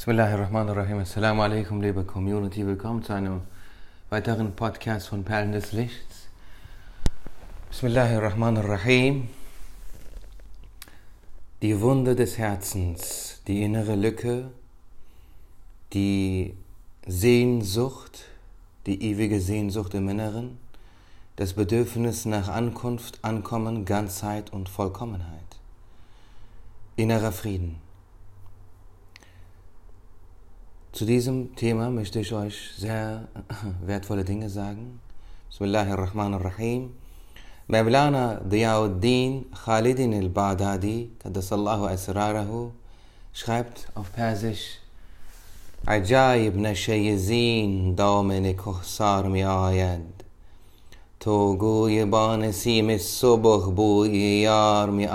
Bismillahirrahmanirrahim. Assalamu alaikum, liebe Community. Willkommen zu einem weiteren Podcast von Perlen des Lichts. Bismillahirrahmanirrahim. Die Wunde des Herzens, die innere Lücke, die Sehnsucht, die ewige Sehnsucht im Inneren, das Bedürfnis nach Ankunft, Ankommen, Ganzheit und Vollkommenheit. Innerer Frieden. Zu diesem Thema möchte ich euch sehr wertvolle Dinge sagen. Bismillahirrahmanirrahim. Mevlana Diyauddin Khalidin al-Baghdadi, Qaddasallahu Asrarahu, schreibt auf Persisch عجایب نشه زین دامن کهسار می آید تو گوی با نسیم صبح بوی یار می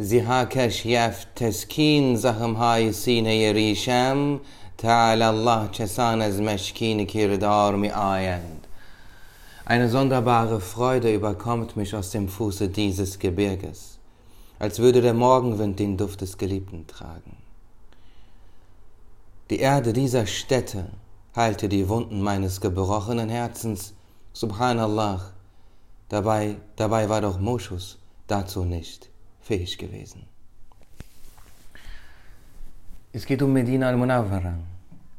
آیند زیهاکش یفت تسکین زخمهای سینه ریشم تعالی Allah چسان از مشکین کردار می آیند Eine sonderbare Freude überkommt mich aus dem Fuße dieses Gebirges, als würde der Morgenwind den Duft des Geliebten tragen. Die Erde dieser Stätte heilte die Wunden meines gebrochenen Herzens, subhanallah, dabei, dabei war doch Moschus dazu nicht fähig gewesen. Es geht um Medina al-Munawwara.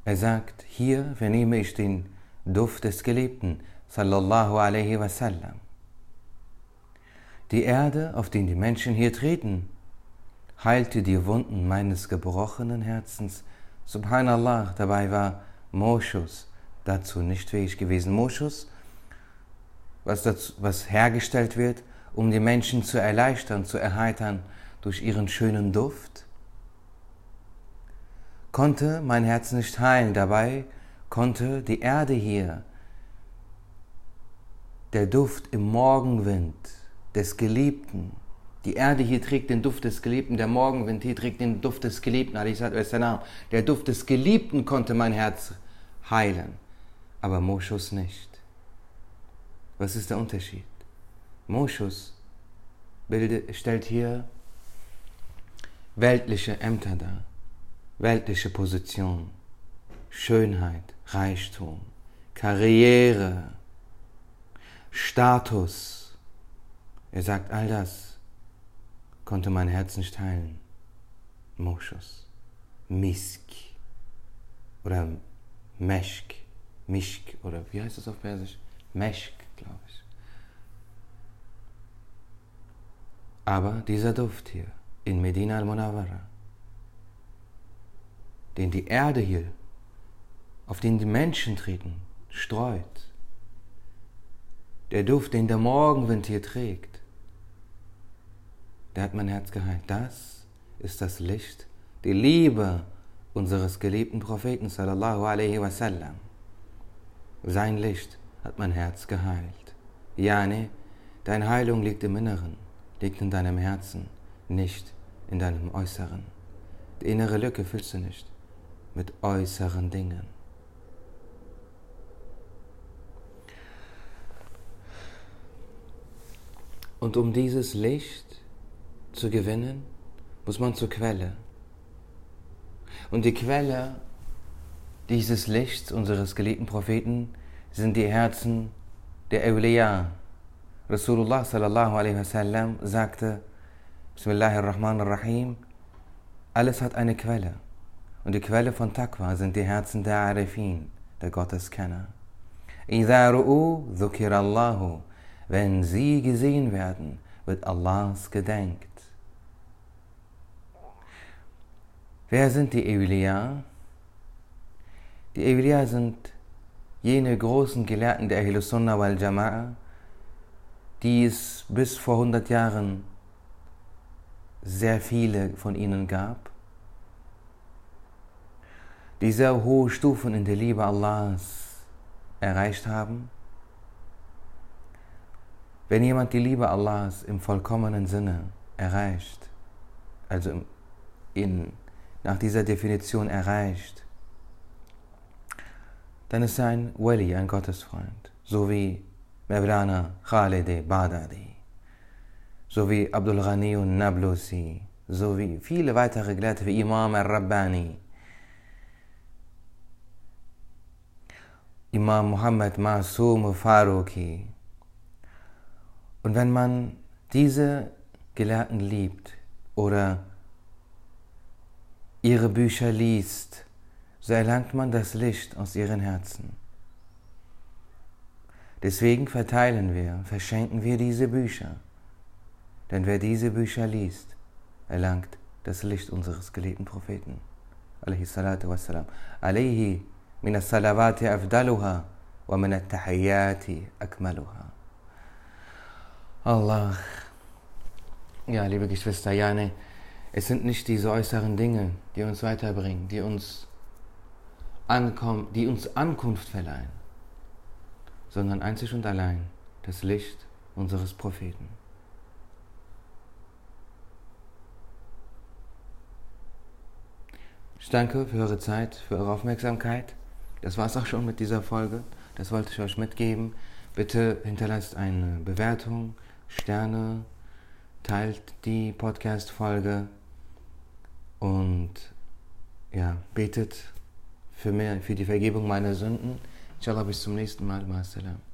Er sagt, hier vernehme ich den Duft des Geliebten, sallallahu alaihi wasallam. Die Erde, auf die die Menschen hier treten, heilte die Wunden meines gebrochenen Herzens. Subhanallah, dabei war Moschus dazu nicht fähig gewesen. Moschus, was, dazu, was hergestellt wird, um die Menschen zu erleichtern, zu erheitern durch ihren schönen Duft, konnte mein Herz nicht heilen. Dabei konnte die Erde hier, der Duft im Morgenwind des Geliebten, die Erde hier trägt den Duft des Geliebten, der Morgenwind hier trägt den Duft des Geliebten, der Duft des Geliebten konnte mein Herz heilen, aber Moschus nicht. Was ist der Unterschied? Moschus stellt hier weltliche Ämter dar, weltliche Position, Schönheit, Reichtum, Karriere, Status. Er sagt, all das konnte mein Herz nicht heilen. Moschus, Misk oder Meshk, Mishk oder wie heißt das auf Persisch? Meshk, glaube ich. Aber dieser Duft hier in Medina al-Munawwara, den die Erde hier, auf den die Menschen treten, streut, der Duft, den der Morgenwind hier trägt, der hat mein Herz geheilt. Das ist das Licht, die Liebe unseres geliebten Propheten sallallahu alaihi wasallam. Sein Licht hat mein Herz geheilt. Jane, deine Heilung liegt im Inneren liegt in deinem Herzen, nicht in deinem Äußeren. Die innere Lücke füllst du nicht mit äußeren Dingen. Und um dieses Licht zu gewinnen, muss man zur Quelle. Und die Quelle dieses Lichts unseres geliebten Propheten sind die Herzen der Eulia, Rasulullah sallallahu alaihi wasallam sagte, Bismillahirrahmanirrahim, alles hat eine Quelle. Und die Quelle von Taqwa sind die Herzen der Arifin, der Gotteskenner. Allahu, wenn sie gesehen werden, wird Allahs gedenkt. Wer sind die Evliya? Die Evliya sind jene großen Gelehrten der Ahlus Sunnah wal Jama'a, die es bis vor 100 Jahren sehr viele von ihnen gab, die sehr hohe Stufen in der Liebe Allahs erreicht haben. Wenn jemand die Liebe Allahs im vollkommenen Sinne erreicht, also in, nach dieser Definition erreicht, dann ist er ein Wali, ein Gottesfreund, so wie Mevlana Khaled Baghdadi, sowie Abdul Ghani Nablusi, sowie viele weitere Gelehrte wie Imam al-Rabbani, Imam Muhammad Masum Faruqi. Und wenn man diese Gelehrten liebt oder ihre Bücher liest, so erlangt man das Licht aus ihren Herzen. Deswegen verteilen wir, verschenken wir diese Bücher. Denn wer diese Bücher liest, erlangt das Licht unseres geliebten Propheten. Alayhi salatu wassalam. Alayhi min as-salawati afdaluha wa min at-tahiyyati akmaluha. Allah. Ja, liebe Geschwister, Jane, es sind nicht diese äußeren Dinge, die uns weiterbringen, die uns, ankommen, die uns Ankunft verleihen, sondern einzig und allein das Licht unseres Propheten. Ich danke für eure Zeit, für eure Aufmerksamkeit. Das war es auch schon mit dieser Folge. Das wollte ich euch mitgeben. Bitte hinterlasst eine Bewertung, Sterne, teilt die Podcast-Folge und ja, betet für, mehr, für die Vergebung meiner Sünden. شاء الله بيستم مع السلامة.